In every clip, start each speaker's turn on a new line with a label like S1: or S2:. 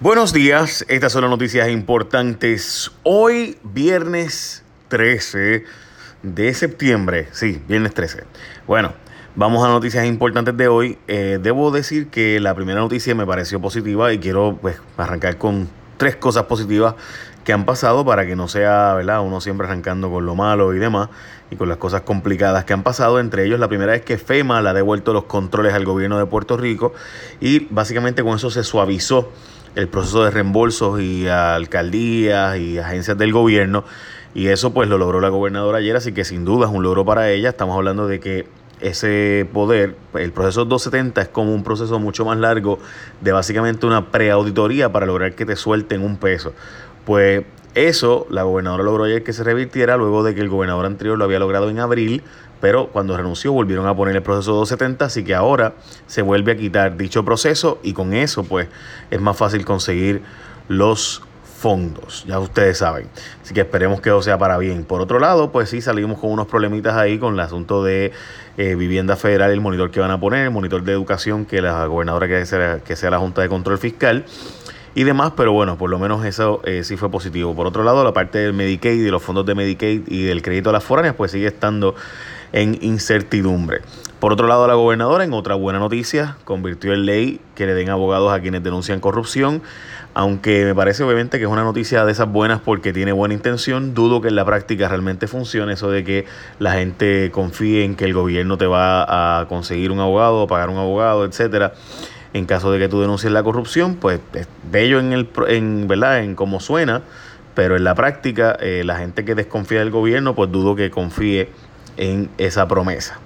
S1: Buenos días, estas son las noticias importantes. Hoy, viernes 13 de septiembre, sí, viernes 13. Bueno, vamos a noticias importantes de hoy. Eh, debo decir que la primera noticia me pareció positiva y quiero pues, arrancar con tres cosas positivas que han pasado para que no sea, ¿verdad? Uno siempre arrancando con lo malo y demás y con las cosas complicadas que han pasado. Entre ellos, la primera es que FEMA le ha devuelto los controles al gobierno de Puerto Rico y básicamente con eso se suavizó el proceso de reembolsos y alcaldías y agencias del gobierno. Y eso pues lo logró la gobernadora ayer, así que sin duda es un logro para ella. Estamos hablando de que ese poder, el proceso 270 es como un proceso mucho más largo de básicamente una preauditoría para lograr que te suelten un peso. Pues eso la gobernadora logró ayer que se revirtiera luego de que el gobernador anterior lo había logrado en abril pero cuando renunció volvieron a poner el proceso 270, así que ahora se vuelve a quitar dicho proceso y con eso pues es más fácil conseguir los fondos, ya ustedes saben. Así que esperemos que eso sea para bien. Por otro lado, pues sí salimos con unos problemitas ahí con el asunto de eh, vivienda federal, el monitor que van a poner, el monitor de educación que la gobernadora que que sea la Junta de Control Fiscal y demás, pero bueno, por lo menos eso eh, sí fue positivo. Por otro lado, la parte del Medicaid y los fondos de Medicaid y del crédito a las foráneas, pues sigue estando en incertidumbre. Por otro lado, la gobernadora, en otra buena noticia, convirtió en ley que le den abogados a quienes denuncian corrupción, aunque me parece obviamente que es una noticia de esas buenas porque tiene buena intención, dudo que en la práctica realmente funcione eso de que la gente confíe en que el gobierno te va a conseguir un abogado, pagar un abogado, etcétera en caso de que tú denuncies la corrupción, pues es bello en, el, en, ¿verdad? en cómo suena, pero en la práctica eh, la gente que desconfía del gobierno, pues dudo que confíe en esa promesa.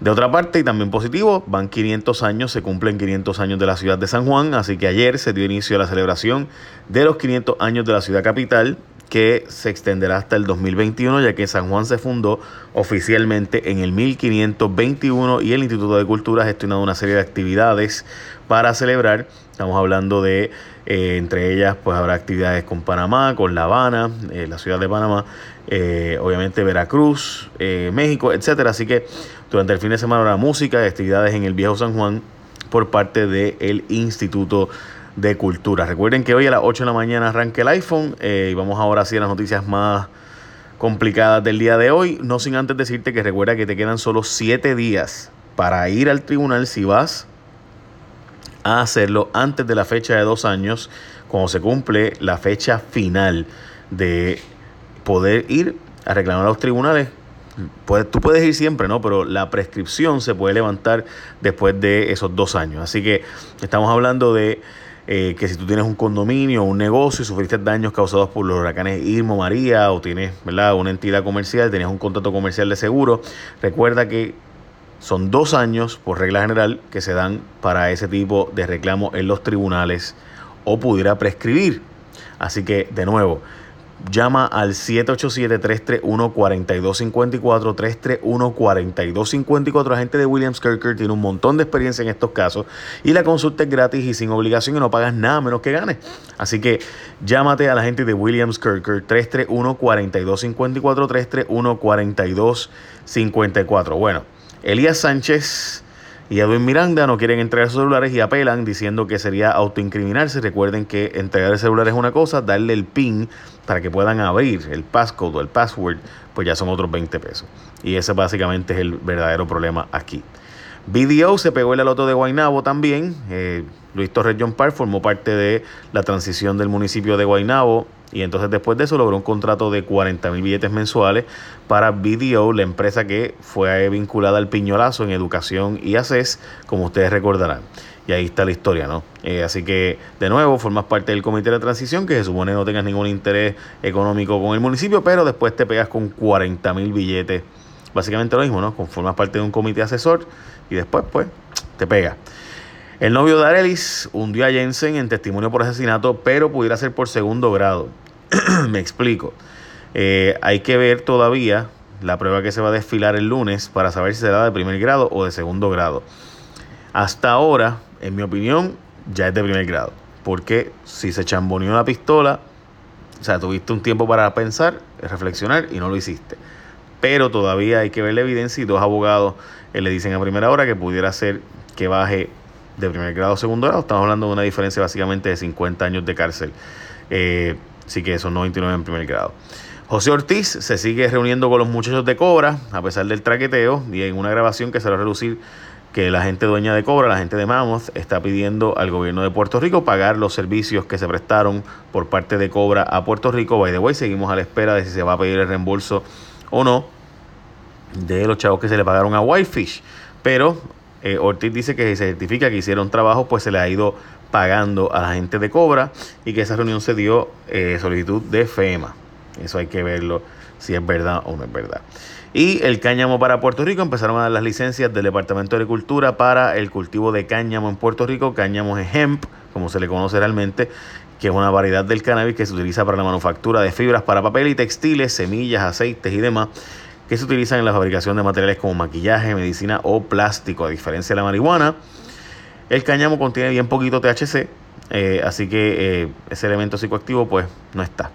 S1: De otra parte, y también positivo, van 500 años, se cumplen 500 años de la ciudad de San Juan, así que ayer se dio inicio a la celebración de los 500 años de la ciudad capital que se extenderá hasta el 2021, ya que San Juan se fundó oficialmente en el 1521 y el Instituto de Cultura ha gestionado una serie de actividades para celebrar. Estamos hablando de, eh, entre ellas, pues habrá actividades con Panamá, con La Habana, eh, la ciudad de Panamá, eh, obviamente Veracruz, México, etcétera. Así que durante el fin de semana habrá música actividades en el Viejo San Juan por parte del Instituto de cultura. Recuerden que hoy a las 8 de la mañana arranca el iPhone eh, y vamos ahora sí a las noticias más complicadas del día de hoy. No sin antes decirte que recuerda que te quedan solo 7 días para ir al tribunal si vas a hacerlo antes de la fecha de dos años, cuando se cumple la fecha final de poder ir a reclamar a los tribunales. Pues, tú puedes ir siempre, ¿no? Pero la prescripción se puede levantar después de esos dos años. Así que estamos hablando de eh, que si tú tienes un condominio o un negocio y sufriste daños causados por los huracanes Irmo, María o tienes ¿verdad? una entidad comercial, tenías un contrato comercial de seguro, recuerda que son dos años por regla general que se dan para ese tipo de reclamo en los tribunales o pudiera prescribir. Así que, de nuevo, Llama al 787-331-4254, 331-4254. La gente de Williams Kirker tiene un montón de experiencia en estos casos y la consulta es gratis y sin obligación y no pagas nada menos que ganes. Así que llámate a la gente de Williams Kirker, 331-4254, 331-4254. Bueno, Elías Sánchez y Edwin Miranda no quieren entregar sus celulares y apelan diciendo que sería autoincriminarse. Recuerden que entregar el celular es una cosa, darle el PIN para que puedan abrir el passcode o el password, pues ya son otros 20 pesos. Y ese básicamente es el verdadero problema aquí. BDO se pegó el aloto de Guaynabo también. Eh, Luis Torres John Park formó parte de la transición del municipio de Guaynabo y entonces después de eso logró un contrato de 40 mil billetes mensuales para BDO, la empresa que fue vinculada al piñolazo en educación y ACES, como ustedes recordarán. Y ahí está la historia, ¿no? Eh, así que, de nuevo, formas parte del comité de transición, que se supone no tengas ningún interés económico con el municipio, pero después te pegas con 40 mil billetes. Básicamente lo mismo, ¿no? Formas parte de un comité asesor y después, pues, te pega. El novio de Arelis hundió a Jensen en testimonio por asesinato, pero pudiera ser por segundo grado. Me explico. Eh, hay que ver todavía la prueba que se va a desfilar el lunes para saber si será de primer grado o de segundo grado. Hasta ahora, en mi opinión, ya es de primer grado. Porque si se chamboneó la pistola, o sea, tuviste un tiempo para pensar, reflexionar y no lo hiciste. Pero todavía hay que ver la evidencia y dos abogados eh, le dicen a primera hora que pudiera ser que baje de primer grado segundo grado. Estamos hablando de una diferencia básicamente de 50 años de cárcel. Eh, así que son 99 en primer grado. José Ortiz se sigue reuniendo con los muchachos de Cobra, a pesar del traqueteo, y en una grabación que se va a reducir que la gente dueña de Cobra, la gente de Mammoth, está pidiendo al gobierno de Puerto Rico pagar los servicios que se prestaron por parte de Cobra a Puerto Rico. By the way, seguimos a la espera de si se va a pedir el reembolso o no de los chavos que se le pagaron a Whitefish. Pero eh, Ortiz dice que se certifica que hicieron trabajo, pues se le ha ido pagando a la gente de Cobra y que esa reunión se dio eh, solicitud de FEMA. Eso hay que verlo si es verdad o no es verdad. Y el cáñamo para Puerto Rico empezaron a dar las licencias del Departamento de Agricultura para el cultivo de cáñamo en Puerto Rico. Cáñamo es hemp, como se le conoce realmente, que es una variedad del cannabis que se utiliza para la manufactura de fibras para papel y textiles, semillas, aceites y demás que se utilizan en la fabricación de materiales como maquillaje, medicina o plástico. A diferencia de la marihuana, el cáñamo contiene bien poquito THC, eh, así que eh, ese elemento psicoactivo pues no está.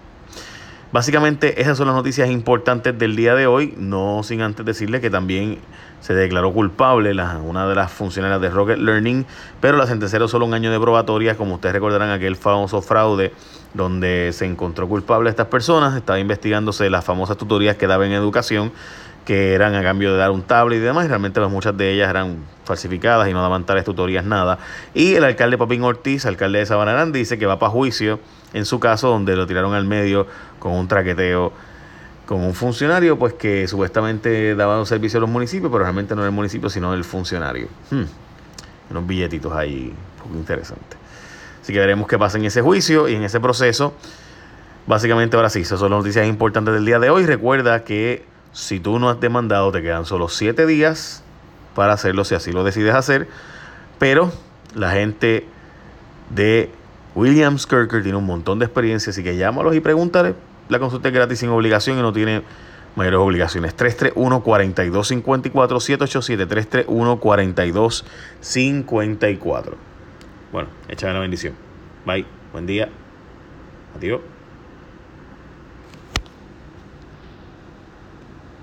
S1: Básicamente esas son las noticias importantes del día de hoy, no sin antes decirle que también se declaró culpable una de las funcionarias de Rocket Learning, pero la sentenciaron solo un año de probatoria, como ustedes recordarán aquel famoso fraude donde se encontró culpable a estas personas, estaba investigándose las famosas tutorías que daban en educación, que eran a cambio de dar un tablet y demás, y realmente muchas de ellas eran falsificadas y no daban tales tutorías nada. Y el alcalde Papín Ortiz, alcalde de Sabanarán, dice que va para juicio en su caso, donde lo tiraron al medio con un traqueteo con un funcionario pues que supuestamente daba un servicio a los municipios, pero realmente no era el municipio, sino el funcionario. Hmm. Unos billetitos ahí poco interesantes. Así que veremos qué pasa en ese juicio y en ese proceso. Básicamente ahora sí, esas son las noticias importantes del día de hoy. Recuerda que si tú no has demandado, te quedan solo 7 días para hacerlo si así lo decides hacer. Pero la gente de Williams Kirker tiene un montón de experiencia, así que llámalos y pregúntale. La consulta es gratis sin obligación y no tiene mayores obligaciones. 331-4254, 787-331-4254. Bueno, échame la bendición. Bye. Buen día. Adiós.